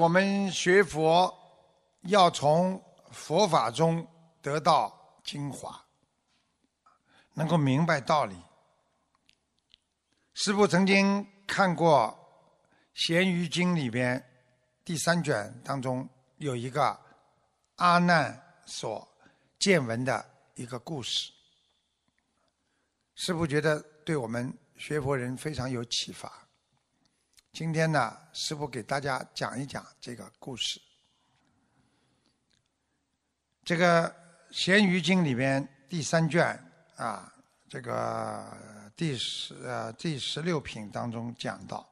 我们学佛要从佛法中得到精华，能够明白道理。师父曾经看过《咸鱼经》里边第三卷当中有一个阿难所见闻的一个故事，师父觉得对我们学佛人非常有启发。今天呢，师父给大家讲一讲这个故事。这个《咸鱼经》里边第三卷啊，这个第十呃第十六品当中讲到，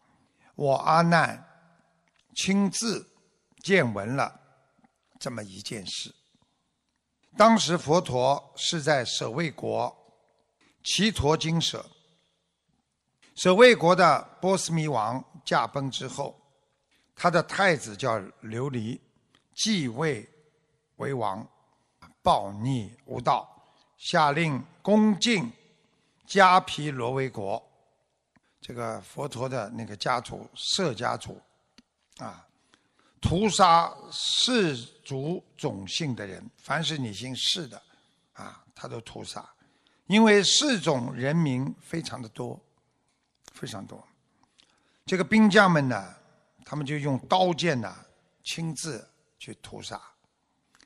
我阿难亲自见闻了这么一件事。当时佛陀是在舍卫国祇陀精舍。舍卫国的波斯弥王驾崩之后，他的太子叫琉璃，继位为王，暴逆无道，下令攻进迦毗罗卫国。这个佛陀的那个家族舍家族，啊，屠杀氏族种姓的人，凡是你姓氏的，啊，他都屠杀，因为氏种人民非常的多。非常多，这个兵将们呢，他们就用刀剑呢，亲自去屠杀，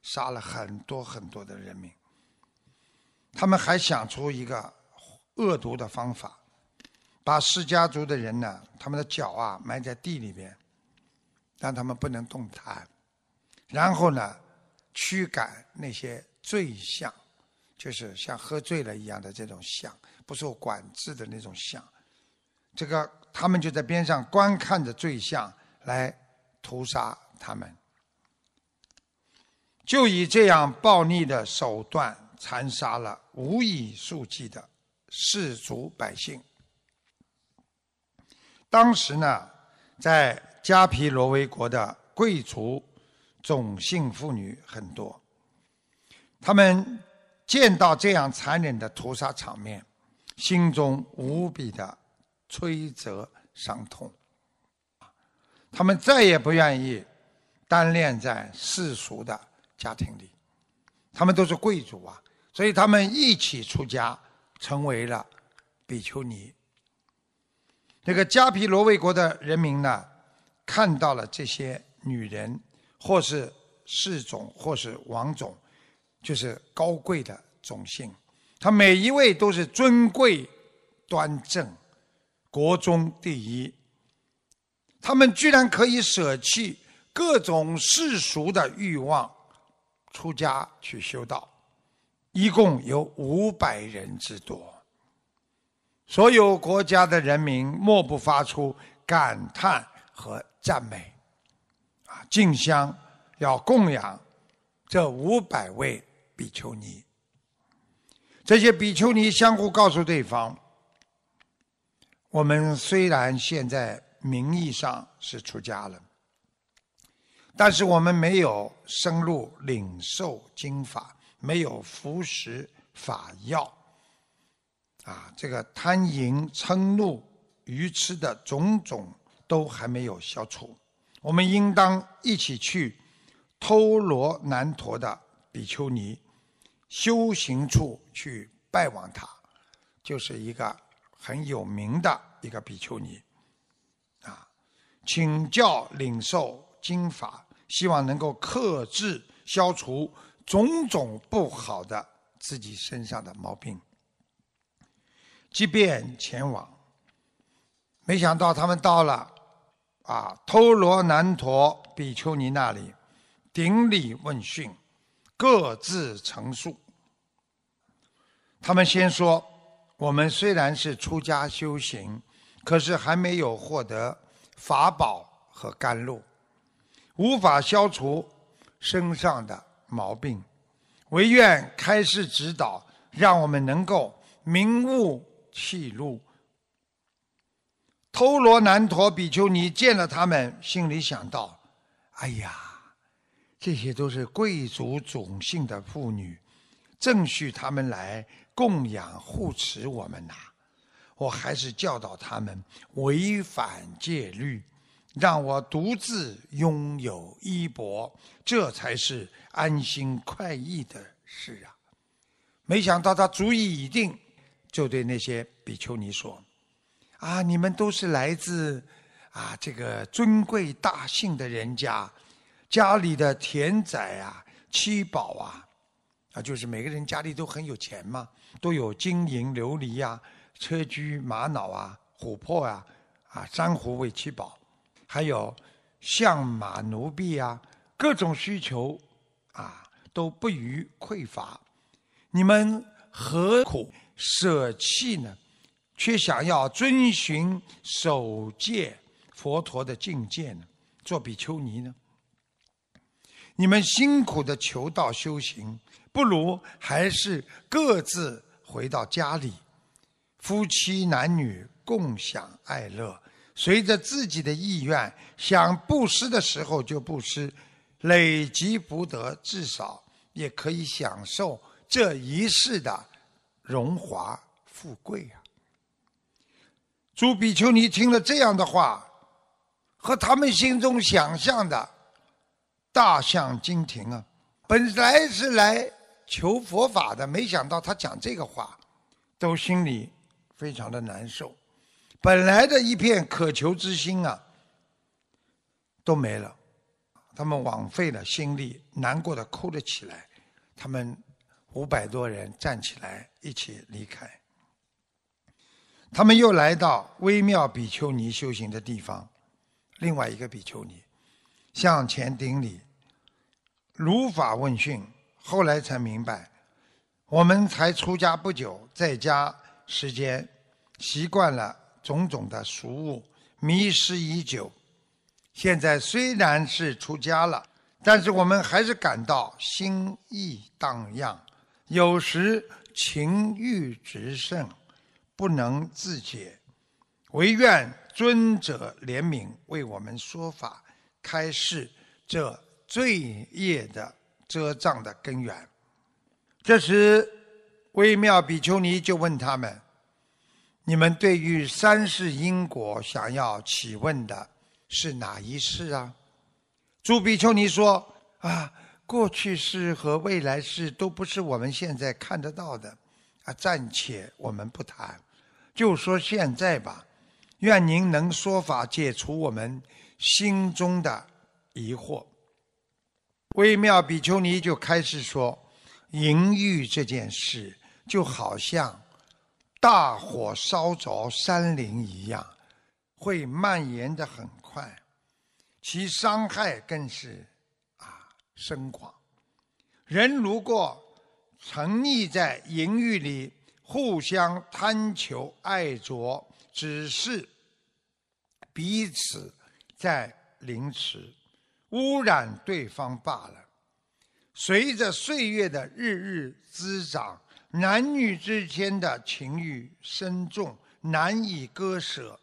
杀了很多很多的人民。他们还想出一个恶毒的方法，把释迦族的人呢，他们的脚啊埋在地里边，让他们不能动弹，然后呢，驱赶那些醉象，就是像喝醉了一样的这种象，不受管制的那种象。这个他们就在边上观看着罪相来屠杀他们，就以这样暴力的手段残杀了无以数计的士族百姓。当时呢，在迦毗罗维国的贵族种姓妇女很多，他们见到这样残忍的屠杀场面，心中无比的。摧折伤痛，他们再也不愿意单恋在世俗的家庭里，他们都是贵族啊，所以他们一起出家，成为了比丘尼。这个迦毗罗卫国的人民呢，看到了这些女人，或是世种，或是王种，就是高贵的种姓，他每一位都是尊贵端正。国中第一，他们居然可以舍弃各种世俗的欲望，出家去修道，一共有五百人之多。所有国家的人民莫不发出感叹和赞美，啊，竞相要供养这五百位比丘尼。这些比丘尼相互告诉对方。我们虽然现在名义上是出家了，但是我们没有深入领受经法，没有服食法药，啊，这个贪淫嗔怒愚痴的种种都还没有消除。我们应当一起去偷罗南陀的比丘尼修行处去拜望他，就是一个。很有名的一个比丘尼，啊，请教领受经法，希望能够克制、消除种种不好的自己身上的毛病。即便前往，没想到他们到了啊，偷罗南陀比丘尼那里，顶礼问讯，各自陈述。他们先说。我们虽然是出家修行，可是还没有获得法宝和甘露，无法消除身上的毛病。唯愿开示指导，让我们能够明悟弃路。偷罗南陀比丘尼见了他们，心里想到：“哎呀，这些都是贵族种姓的妇女，正需他们来。”供养护持我们呐，我还是教导他们违反戒律，让我独自拥有衣钵，这才是安心快意的事啊！没想到他主意已定，就对那些比丘尼说：“啊，你们都是来自啊这个尊贵大姓的人家，家里的田宅啊、七宝啊，啊，就是每个人家里都很有钱嘛，都有金银琉璃呀、车驹玛瑙啊、琥珀啊、啊珊瑚为七宝。”还有象马奴婢啊，各种需求啊都不予匮乏。你们何苦舍弃呢？却想要遵循守戒佛陀的境界呢？做比丘尼呢？你们辛苦的求道修行，不如还是各自回到家里，夫妻男女共享爱乐。随着自己的意愿，想布施的时候就布施，累积福德，至少也可以享受这一世的荣华富贵啊！朱比丘尼听了这样的话，和他们心中想象的大相径庭啊！本来是来求佛法的，没想到他讲这个话，都心里非常的难受。本来的一片渴求之心啊，都没了，他们枉费了心力，难过的哭了起来。他们五百多人站起来一起离开。他们又来到微妙比丘尼修行的地方，另外一个比丘尼向前顶礼，如法问讯。后来才明白，我们才出家不久，在家时间习惯了。种种的俗物迷失已久，现在虽然是出家了，但是我们还是感到心意荡漾，有时情欲直盛，不能自解，唯愿尊者怜悯，为我们说法开示这罪业的遮障的根源。这时，微妙比丘尼就问他们。你们对于三世因果想要起问的是哪一世啊？朱比丘尼说：“啊，过去世和未来世都不是我们现在看得到的，啊，暂且我们不谈，就说现在吧。愿您能说法解除我们心中的疑惑。”微妙比丘尼就开始说：“淫欲这件事，就好像……”大火烧着山林一样，会蔓延的很快，其伤害更是啊深广。人如果沉溺在淫欲里，互相贪求爱着，只是彼此在凌迟、污染对方罢了。随着岁月的日日滋长。男女之间的情欲深重，难以割舍。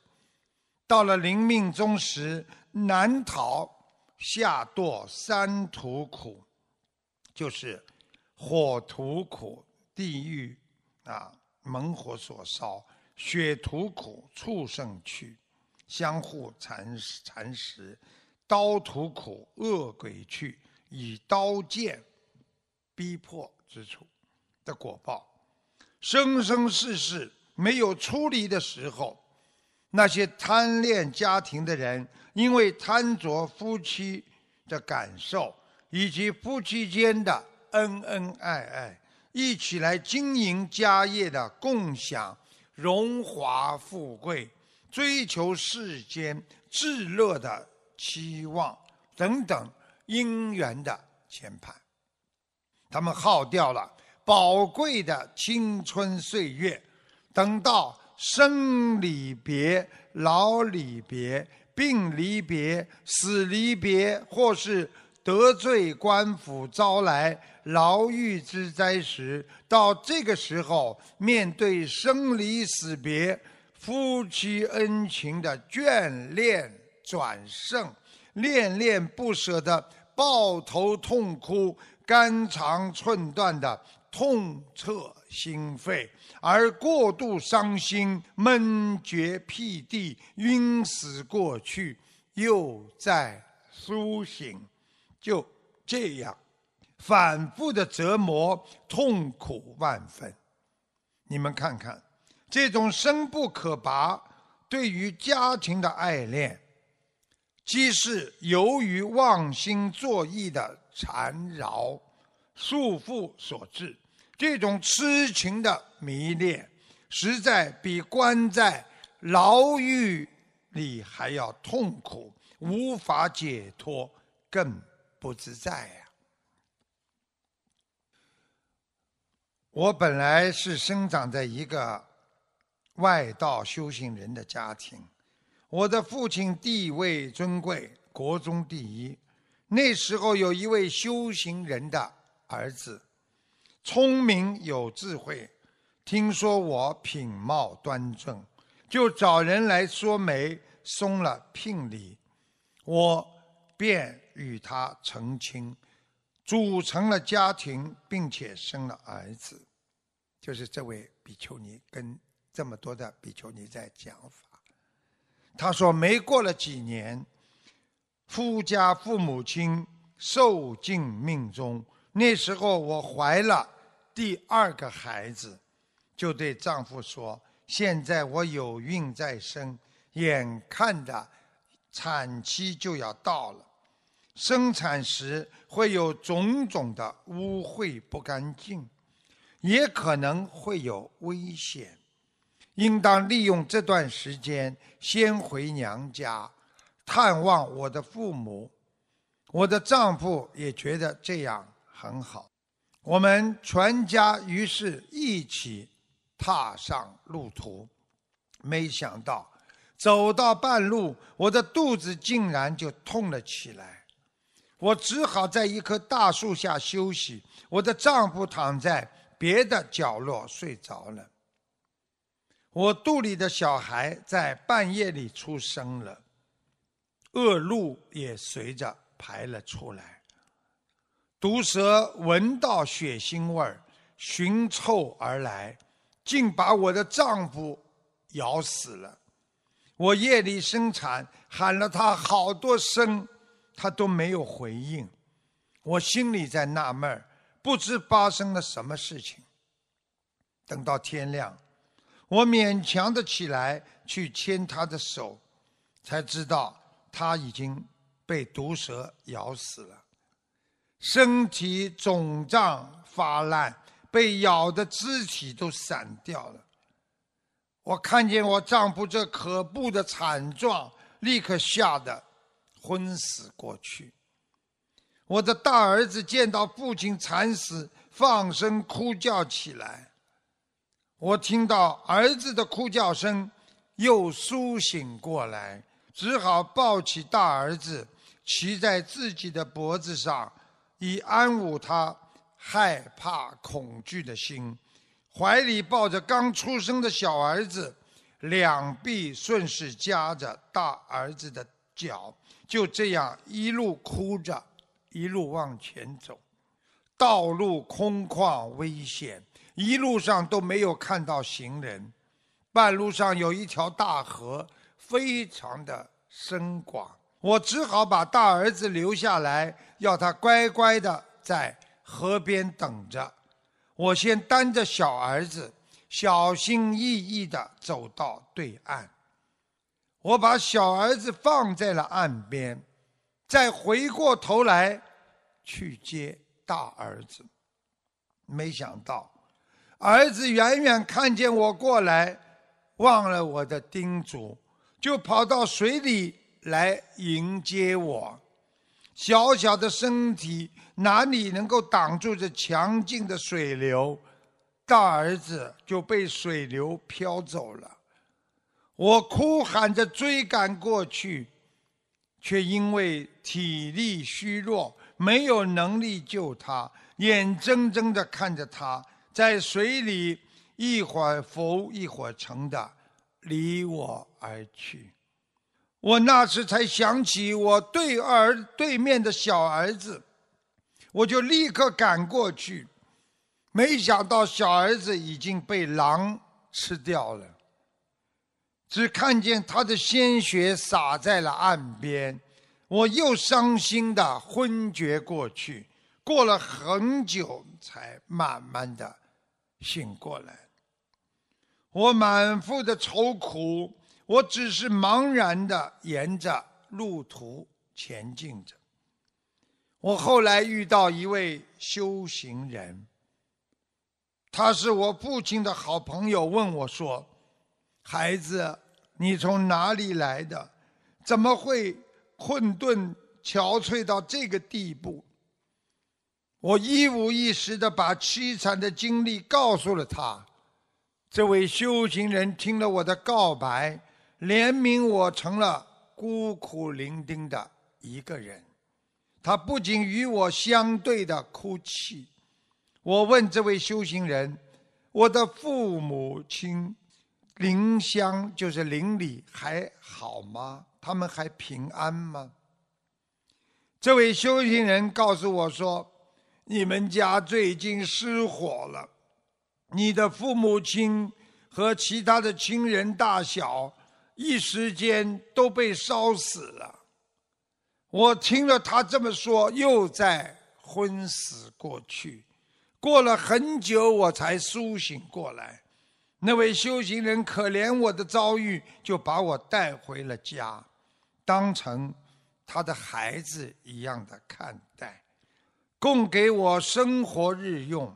到了临命终时，难逃下堕三途苦，就是火途苦、地狱啊，猛火所烧；血途苦，畜生去，相互蚕食蚕食；刀途苦，恶鬼去，以刀剑逼迫之处。的果报，生生世世没有出离的时候，那些贪恋家庭的人，因为贪着夫妻的感受，以及夫妻间的恩恩爱爱，一起来经营家业的共享荣华富贵，追求世间至乐的期望等等因缘的牵绊，他们耗掉了。宝贵的青春岁月，等到生离别、老离别、病离别、死离别，或是得罪官府招来牢狱之灾时，到这个时候，面对生离死别、夫妻恩情的眷恋转胜，恋恋不舍的抱头痛哭、肝肠寸断的。痛彻心扉，而过度伤心、闷绝屁地、晕死过去，又在苏醒，就这样反复的折磨，痛苦万分。你们看看，这种深不可拔对于家庭的爱恋，即是由于妄心作意的缠绕、束缚所致。这种痴情的迷恋，实在比关在牢狱里还要痛苦，无法解脱，更不自在呀。我本来是生长在一个外道修行人的家庭，我的父亲地位尊贵，国中第一。那时候有一位修行人的儿子。聪明有智慧，听说我品貌端正，就找人来说媒，送了聘礼，我便与他成亲，组成了家庭，并且生了儿子。就是这位比丘尼跟这么多的比丘尼在讲法。他说，没过了几年，夫家父母亲受尽命终。那时候我怀了第二个孩子，就对丈夫说：“现在我有孕在身，眼看着产期就要到了，生产时会有种种的污秽不干净，也可能会有危险，应当利用这段时间先回娘家探望我的父母。”我的丈夫也觉得这样。很好，我们全家于是一起踏上路途。没想到走到半路，我的肚子竟然就痛了起来。我只好在一棵大树下休息。我的丈夫躺在别的角落睡着了。我肚里的小孩在半夜里出生了，恶露也随着排了出来。毒蛇闻到血腥味儿，寻臭而来，竟把我的丈夫咬死了。我夜里生产，喊了他好多声，他都没有回应。我心里在纳闷儿，不知发生了什么事情。等到天亮，我勉强的起来去牵他的手，才知道他已经被毒蛇咬死了。身体肿胀发烂，被咬的肢体都散掉了。我看见我丈夫这可怖的惨状，立刻吓得昏死过去。我的大儿子见到父亲惨死，放声哭叫起来。我听到儿子的哭叫声，又苏醒过来，只好抱起大儿子，骑在自己的脖子上。以安抚他害怕恐惧的心，怀里抱着刚出生的小儿子，两臂顺势夹着大儿子的脚，就这样一路哭着，一路往前走。道路空旷危险，一路上都没有看到行人。半路上有一条大河，非常的深广。我只好把大儿子留下来，要他乖乖的在河边等着。我先担着小儿子，小心翼翼的走到对岸。我把小儿子放在了岸边，再回过头来去接大儿子。没想到，儿子远远看见我过来，忘了我的叮嘱，就跑到水里。来迎接我，小小的身体哪里能够挡住这强劲的水流？大儿子就被水流飘走了。我哭喊着追赶过去，却因为体力虚弱，没有能力救他，眼睁睁地看着他在水里一会儿浮一会儿沉的离我而去。我那时才想起我对儿对面的小儿子，我就立刻赶过去，没想到小儿子已经被狼吃掉了。只看见他的鲜血洒在了岸边，我又伤心的昏厥过去。过了很久，才慢慢的醒过来。我满腹的愁苦，我只是茫然的沿着路途前进着。我后来遇到一位修行人，他是我父亲的好朋友，问我说：“孩子，你从哪里来的？怎么会困顿憔悴到这个地步？”我一五一十的把凄惨的经历告诉了他。这位修行人听了我的告白，怜悯我成了孤苦伶仃的一个人。他不仅与我相对的哭泣。我问这位修行人：“我的父母亲邻乡，就是邻里还好吗？他们还平安吗？”这位修行人告诉我说。你们家最近失火了，你的父母亲和其他的亲人大小一时间都被烧死了。我听了他这么说，又在昏死过去。过了很久，我才苏醒过来。那位修行人可怜我的遭遇，就把我带回了家，当成他的孩子一样的看待。供给我生活日用。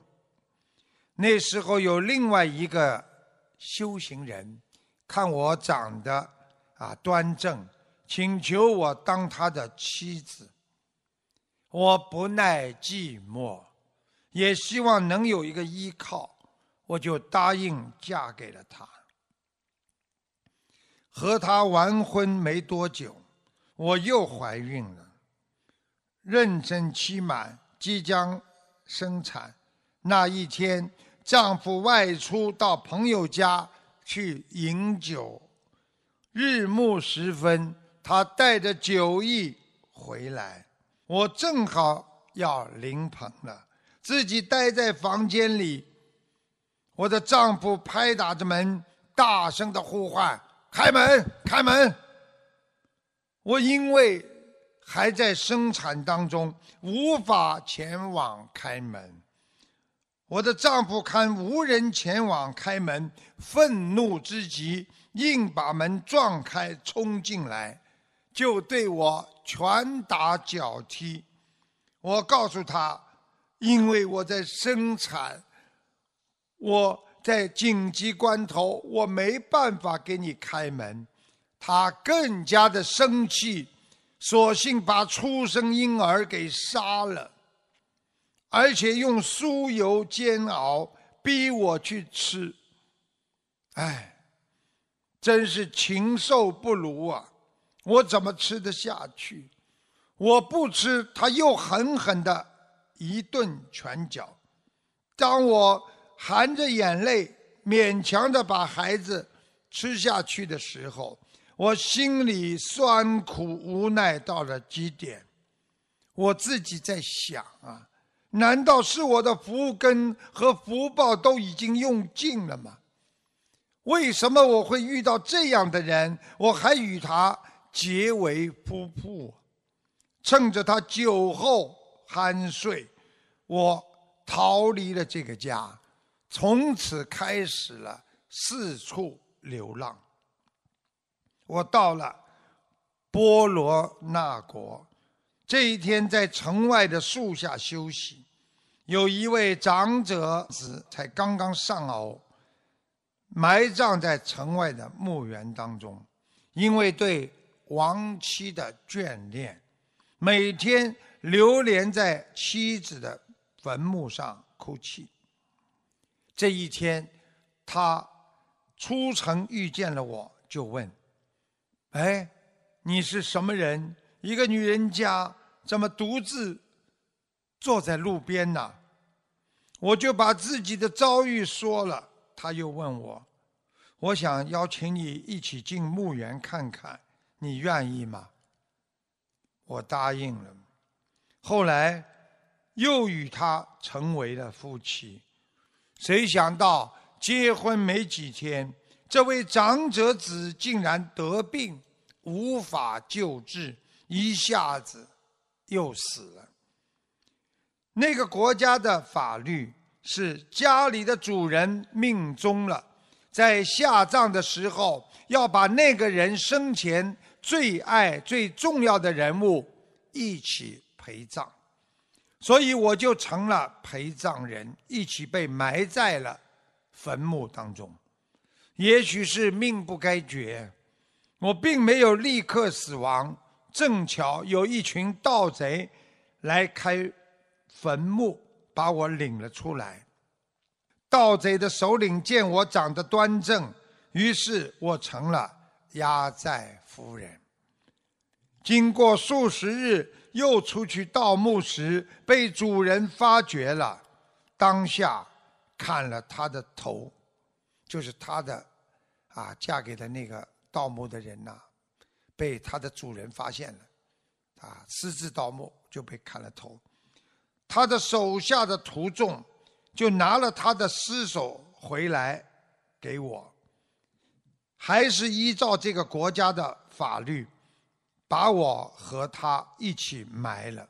那时候有另外一个修行人，看我长得啊端正，请求我当他的妻子。我不耐寂寞，也希望能有一个依靠，我就答应嫁给了他。和他完婚没多久，我又怀孕了，妊娠期满。即将生产那一天，丈夫外出到朋友家去饮酒。日暮时分，他带着酒意回来，我正好要临盆了，自己待在房间里。我的丈夫拍打着门，大声的呼唤：“开门，开门！”我因为。还在生产当中，无法前往开门。我的丈夫看无人前往开门，愤怒之极，硬把门撞开，冲进来，就对我拳打脚踢。我告诉他，因为我在生产，我在紧急关头，我没办法给你开门。他更加的生气。索性把出生婴儿给杀了，而且用酥油煎熬，逼我去吃。哎，真是禽兽不如啊！我怎么吃得下去？我不吃，他又狠狠的一顿拳脚。当我含着眼泪勉强的把孩子吃下去的时候，我心里酸苦无奈到了极点，我自己在想啊，难道是我的福根和福报都已经用尽了吗？为什么我会遇到这样的人，我还与他结为夫妇？趁着他酒后酣睡，我逃离了这个家，从此开始了四处流浪。我到了波罗那国，这一天在城外的树下休息，有一位长者子才刚刚上偶，埋葬在城外的墓园当中，因为对亡妻的眷恋，每天流连在妻子的坟墓上哭泣。这一天，他出城遇见了我，就问。哎，你是什么人？一个女人家怎么独自坐在路边呢？我就把自己的遭遇说了。他又问我：“我想邀请你一起进墓园看看，你愿意吗？”我答应了。后来又与他成为了夫妻。谁想到结婚没几天？这位长者子竟然得病，无法救治，一下子又死了。那个国家的法律是家里的主人命终了，在下葬的时候要把那个人生前最爱、最重要的人物一起陪葬，所以我就成了陪葬人，一起被埋在了坟墓当中。也许是命不该绝，我并没有立刻死亡，正巧有一群盗贼来开。坟墓把我领了出来。盗贼的首领见我长得端正，于是我成了压寨夫人。经过数十日，又出去盗墓时，被主人发觉了，当下砍了他的头，就是他的啊，嫁给的那个盗墓的人呐，被他的主人发现了，啊，私自盗墓就被砍了头。他的手下的徒众就拿了他的尸首回来给我，还是依照这个国家的法律，把我和他一起埋了。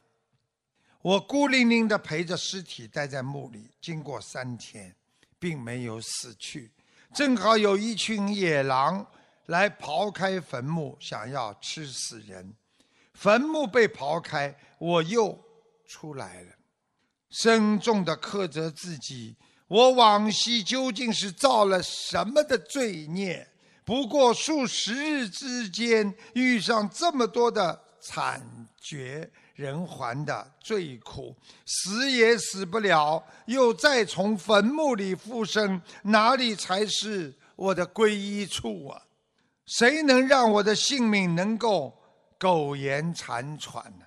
我孤零零的陪着尸体待在墓里，经过三天，并没有死去。正好有一群野狼来刨开坟墓，想要吃死人。坟墓被刨开，我又出来了。深重的苛责自己，我往昔究竟是造了什么的罪孽？不过数十日之间，遇上这么多的惨绝人寰的最苦，死也死不了，又再从坟墓里复生，哪里才是我的归依处啊？谁能让我的性命能够苟延残喘呢？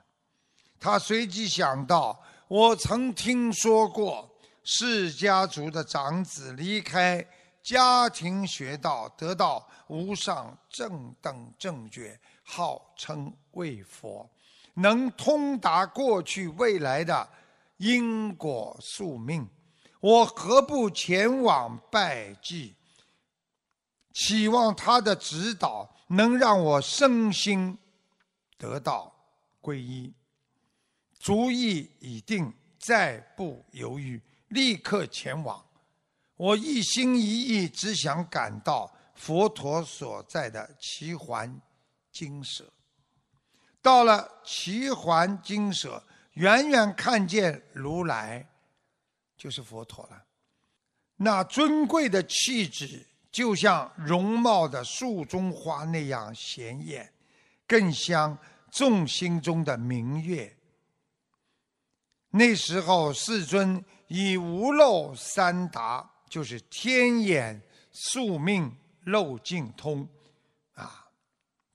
他随即想到。我曾听说过，释家族的长子离开家庭学道，得到无上正等正觉，号称为佛，能通达过去未来的因果宿命。我何不前往拜祭，期望他的指导能让我身心得到皈依。主意已定，再不犹豫，立刻前往。我一心一意，只想赶到佛陀所在的奇环精舍。到了奇桓精舍，远远看见如来，就是佛陀了。那尊贵的气质，就像容貌的树中花那样显眼，更像众心中的明月。那时候，世尊以无漏三达，就是天眼、宿命、漏尽通，啊，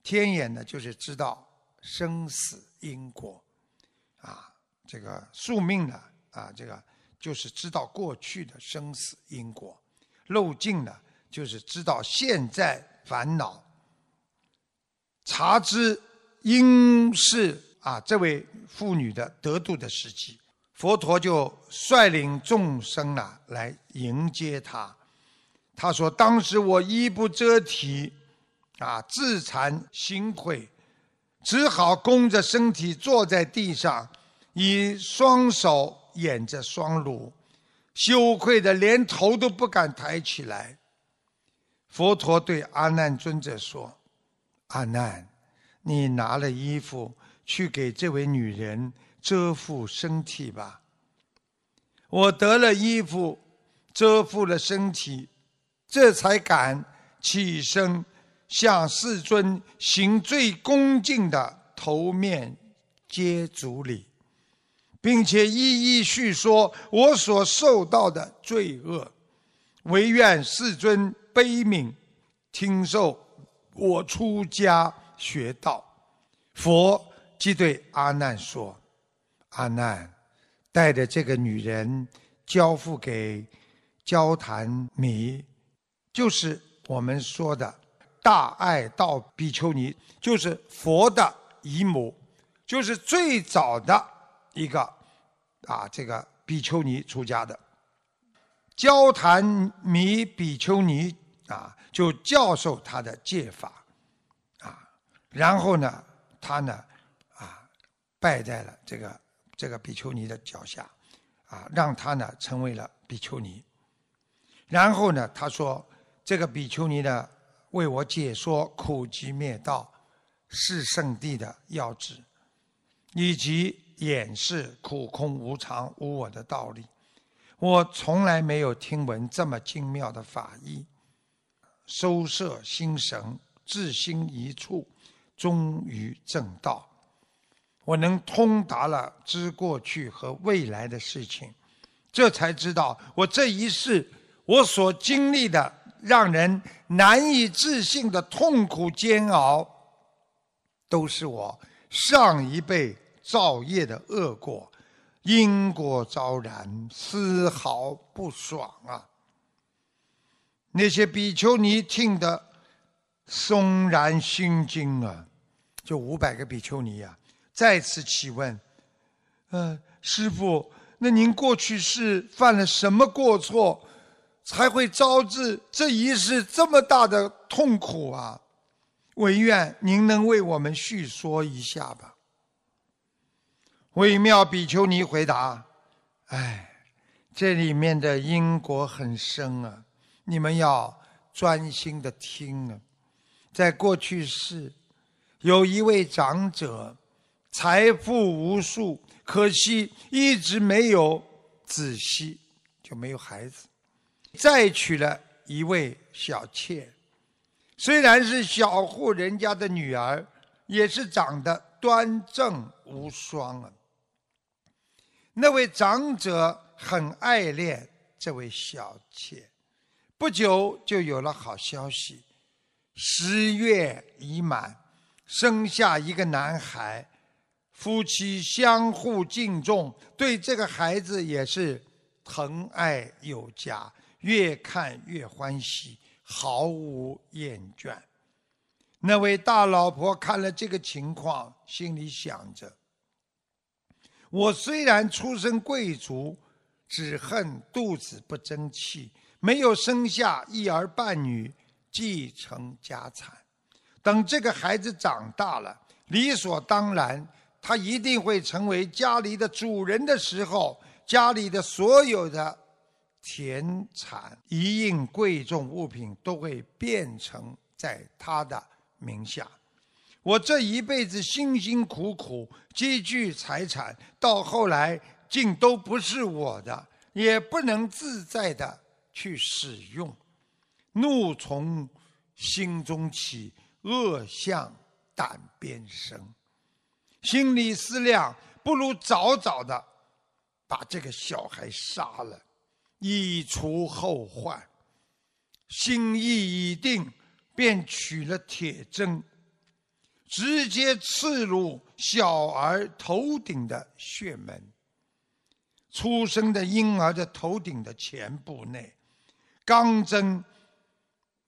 天眼呢就是知道生死因果，啊，这个宿命呢，啊，这个就是知道过去的生死因果，漏尽呢就是知道现在烦恼，察知应是啊这位妇女的得度的时机。佛陀就率领众生啊来迎接他。他说：“当时我衣不遮体，啊，自惭形秽，只好弓着身体坐在地上，以双手掩着双乳，羞愧的连头都不敢抬起来。”佛陀对阿难尊者说：“阿难，你拿了衣服去给这位女人。”遮覆身体吧，我得了衣服，遮覆了身体，这才敢起身向世尊行最恭敬的头面接足礼，并且一一叙说我所受到的罪恶，唯愿世尊悲悯，听受我出家学道。佛即对阿难说。阿难，带着这个女人交付给交谈弥，就是我们说的大爱道比丘尼，就是佛的姨母，就是最早的一个啊，这个比丘尼出家的。交谈弥比丘尼啊，就教授他的戒法，啊，然后呢，他呢，啊，拜在了这个这个比丘尼的脚下，啊，让他呢成为了比丘尼。然后呢，他说这个比丘尼呢，为我解说苦集灭道是圣地的要旨，以及演示苦空无常无我的道理。我从来没有听闻这么精妙的法义，收摄心神，至心一处，终于正道。我能通达了知过去和未来的事情，这才知道我这一世我所经历的让人难以置信的痛苦煎熬，都是我上一辈造业的恶果。因果昭然，丝毫不爽啊！那些比丘尼听得悚然心惊啊！就五百个比丘尼呀，再次起问：“呃，师傅，那您过去是犯了什么过错，才会招致这一世这么大的痛苦啊？唯愿您能为我们叙说一下吧。”微妙比丘尼回答：“哎，这里面的因果很深啊，你们要专心的听啊。在过去世，有一位长者，财富无数，可惜一直没有子息，就没有孩子。再娶了一位小妾，虽然是小户人家的女儿，也是长得端正无双啊。”那位长者很爱恋这位小妾，不久就有了好消息，十月已满，生下一个男孩，夫妻相互敬重，对这个孩子也是疼爱有加，越看越欢喜，毫无厌倦。那位大老婆看了这个情况，心里想着。我虽然出身贵族，只恨肚子不争气，没有生下一儿半女继承家产。等这个孩子长大了，理所当然，他一定会成为家里的主人的时候，家里的所有的田产、一应贵重物品都会变成在他的名下。我这一辈子辛辛苦苦积聚财产，到后来竟都不是我的，也不能自在的去使用，怒从心中起，恶向胆边生。心里思量，不如早早的把这个小孩杀了，以除后患。心意已定，便取了铁针。直接刺入小儿头顶的穴门，出生的婴儿的头顶的前部内，钢针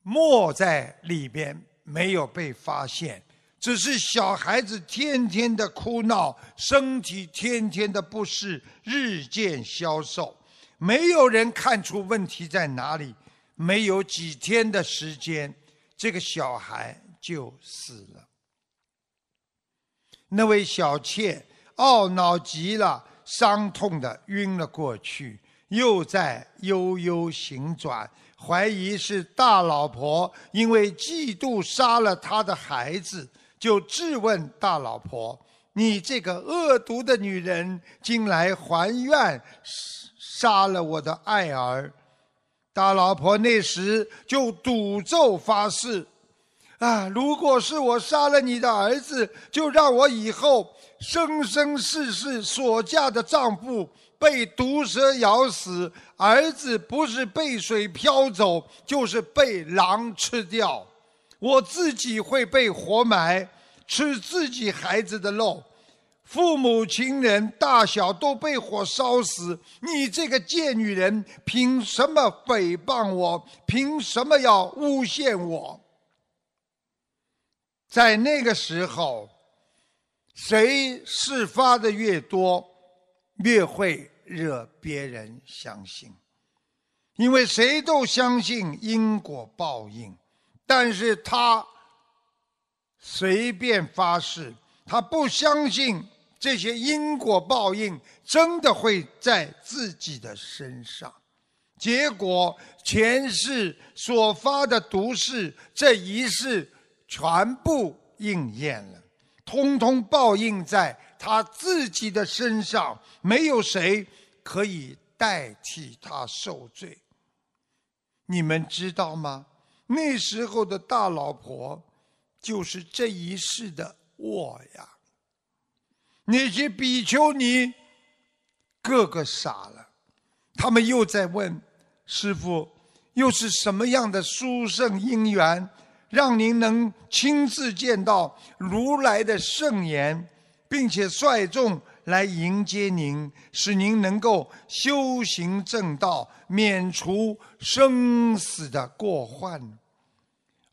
没在里边，没有被发现。只是小孩子天天的哭闹，身体天天的不适，日渐消瘦，没有人看出问题在哪里。没有几天的时间，这个小孩就死了。那位小妾懊恼极了，伤痛的晕了过去，又在悠悠醒转，怀疑是大老婆因为嫉妒杀了他的孩子，就质问大老婆：“你这个恶毒的女人，竟来还愿是杀了我的爱儿！”大老婆那时就赌咒发誓。啊！如果是我杀了你的儿子，就让我以后生生世世所嫁的丈夫被毒蛇咬死，儿子不是被水漂走，就是被狼吃掉，我自己会被活埋，吃自己孩子的肉，父母亲人大小都被火烧死。你这个贱女人，凭什么诽谤我？凭什么要诬陷我？在那个时候，谁事发的越多，越会惹别人相信。因为谁都相信因果报应，但是他随便发誓，他不相信这些因果报应真的会在自己的身上。结果前世所发的毒誓，这一世全部应验了，通通报应在他自己的身上，没有谁可以代替他受罪。你们知道吗？那时候的大老婆，就是这一世的我呀。那些比丘尼，个个傻了，他们又在问师傅：又是什么样的殊胜因缘，让您能亲自见到如来的圣言，并且率众？来迎接您，使您能够修行正道，免除生死的过患。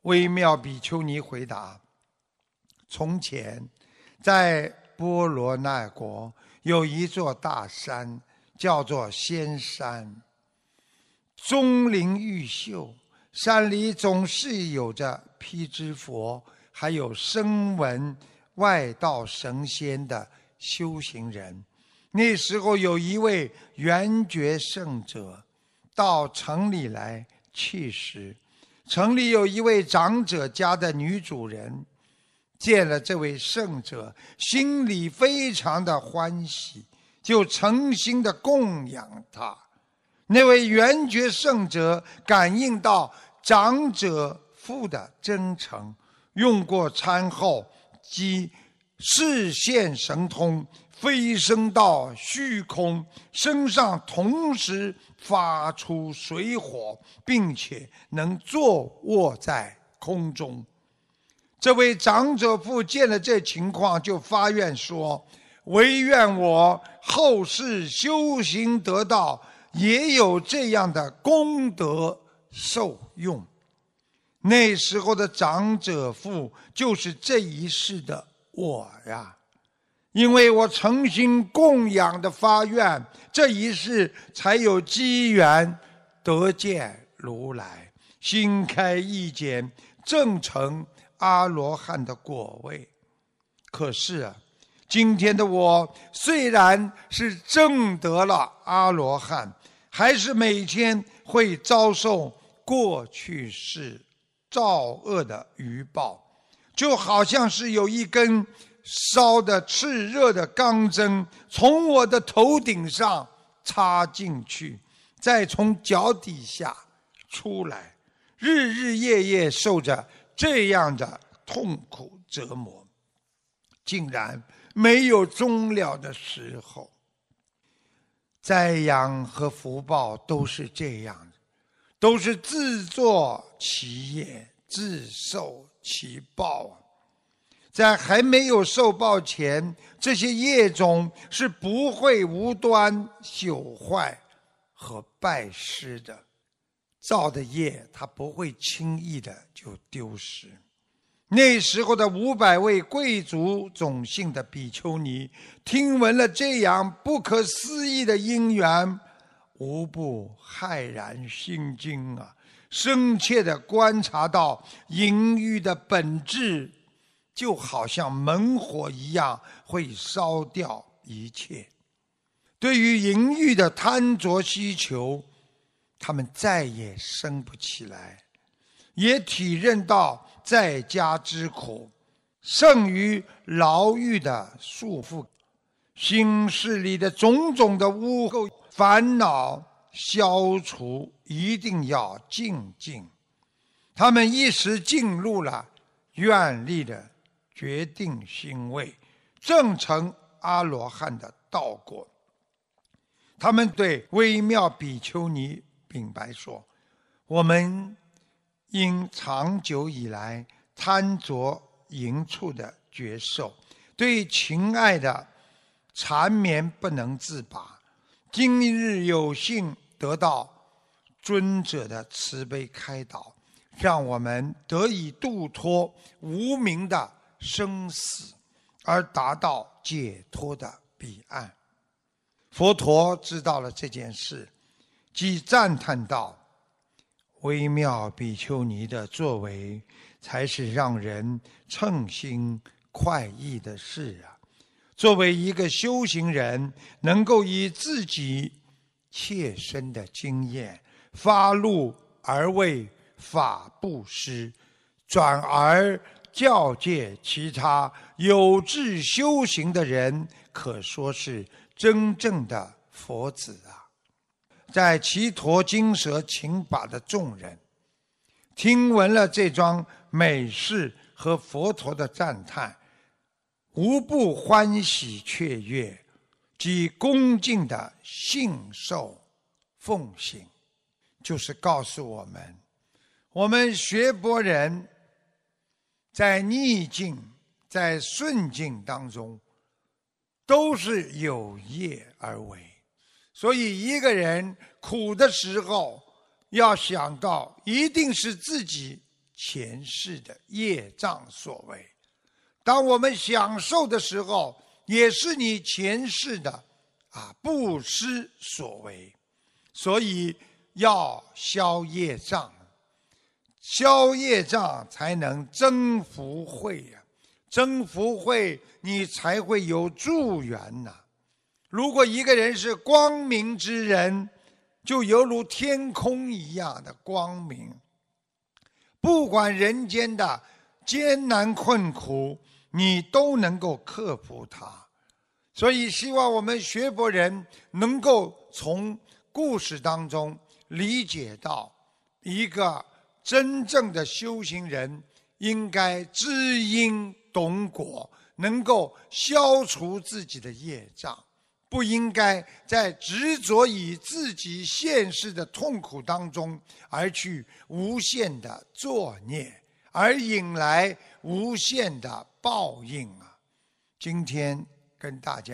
微妙比丘尼回答：“从前，在波罗那国有一座大山，叫做仙山，钟灵毓秀，山里总是有着披支佛，还有声闻外道神仙的。”修行人，那时候有一位圆觉圣者到城里来去世。城里有一位长者家的女主人见了这位圣者，心里非常的欢喜，就诚心的供养他。那位圆觉圣者感应到长者父的真诚，用过餐后即。视线神通，飞升到虚空，身上同时发出水火，并且能坐卧在空中。这位长者父见了这情况，就发愿说：“唯愿我后世修行得道，也有这样的功德受用。”那时候的长者父就是这一世的。我呀，因为我诚心供养的发愿，这一世才有机缘得见如来，心开意解，正成阿罗汉的果位。可是啊，今天的我虽然是证得了阿罗汉，还是每天会遭受过去世造恶的余报。就好像是有一根烧的炽热的钢针从我的头顶上插进去，再从脚底下出来，日日夜夜受着这样的痛苦折磨，竟然没有终了的时候。灾殃和福报都是这样的，都是自作其业，自受。其报啊，在还没有受报前，这些业种是不会无端朽坏和败失的。造的业，它不会轻易的就丢失。那时候的五百位贵族种姓的比丘尼，听闻了这样不可思议的因缘，无不骇然心惊啊！深切的观察到淫欲的本质，就好像猛火一样，会烧掉一切。对于淫欲的贪着需求，他们再也生不起来，也体认到在家之苦，胜于牢狱的束缚。心事里的种种的污垢、烦恼。消除一定要静静，他们一时进入了愿力的决定心位，正成阿罗汉的道果。他们对微妙比丘尼禀白说：“我们因长久以来贪着淫处的觉受，对情爱的缠绵不能自拔。”今日有幸得到尊者的慈悲开导，让我们得以度脱无名的生死，而达到解脱的彼岸。佛陀知道了这件事，即赞叹道：“微妙比丘尼的作为，才是让人称心快意的事啊！作为一个修行人，能够以自己切身的经验发怒而为法布施，转而教诫其他有志修行的人，可说是真正的佛子啊！在齐陀金蛇请法的众人，听闻了这桩美事和佛陀的赞叹，无不欢喜雀跃，即恭敬的信受奉行，就是告诉我们，我们学佛人，在逆境、在顺境当中，都是有业而为。所以，一个人苦的时候，要想到一定是自己前世的业障所为；当我们享受的时候，也是你前世的啊布施所为。所以，要消业障，消业障才能增福慧呀！增福慧，你才会有助缘呐。如果一个人是光明之人，就犹如天空一样的光明。不管人间的艰难困苦，你都能够克服它。所以，希望我们学佛人能够从故事当中理解到，一个真正的修行人应该知因懂果，能够消除自己的业障。不应该在执着于自己现世的痛苦当中，而去无限的作孽，而引来无限的报应啊！今天跟大家。